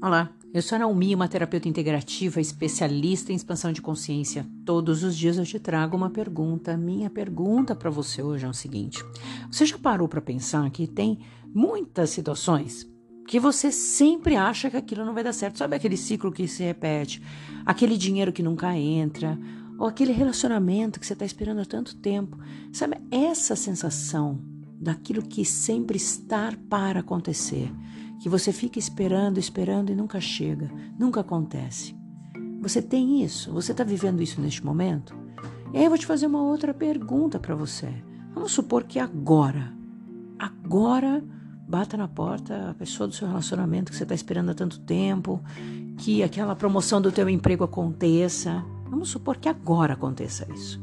Olá, eu sou a Naomi, uma terapeuta integrativa, especialista em expansão de consciência. Todos os dias eu te trago uma pergunta. Minha pergunta para você hoje é o seguinte: você já parou para pensar que tem muitas situações que você sempre acha que aquilo não vai dar certo? Sabe aquele ciclo que se repete? Aquele dinheiro que nunca entra? Ou aquele relacionamento que você está esperando há tanto tempo? Sabe essa sensação daquilo que sempre está para acontecer? Que você fica esperando, esperando e nunca chega, nunca acontece. Você tem isso? Você está vivendo isso neste momento? E aí eu vou te fazer uma outra pergunta para você. Vamos supor que agora, agora bata na porta a pessoa do seu relacionamento que você está esperando há tanto tempo, que aquela promoção do teu emprego aconteça. Vamos supor que agora aconteça isso.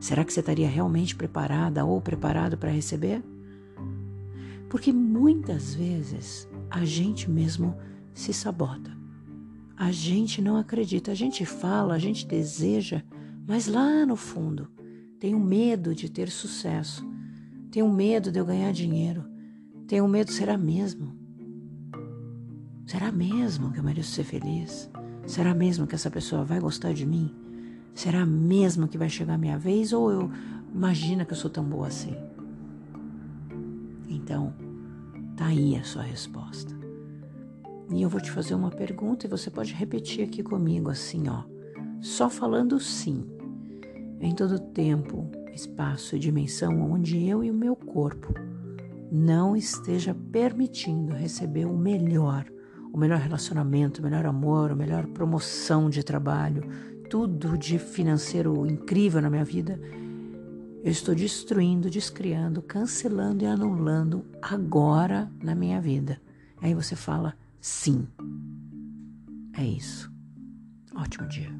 Será que você estaria realmente preparada ou preparado para receber? Porque muitas vezes a gente mesmo se sabota. A gente não acredita, a gente fala, a gente deseja, mas lá no fundo tenho medo de ter sucesso, tenho medo de eu ganhar dinheiro, tenho medo, será mesmo? Será mesmo que eu mereço ser feliz? Será mesmo que essa pessoa vai gostar de mim? Será mesmo que vai chegar a minha vez ou eu imagina que eu sou tão boa assim? Então, tá aí a sua resposta. E eu vou te fazer uma pergunta e você pode repetir aqui comigo assim, ó. Só falando sim. Em todo tempo, espaço e dimensão onde eu e o meu corpo não esteja permitindo receber o melhor, o melhor relacionamento, o melhor amor, a melhor promoção de trabalho, tudo de financeiro incrível na minha vida, eu estou destruindo, descriando, cancelando e anulando agora na minha vida. Aí você fala sim. É isso. Ótimo dia.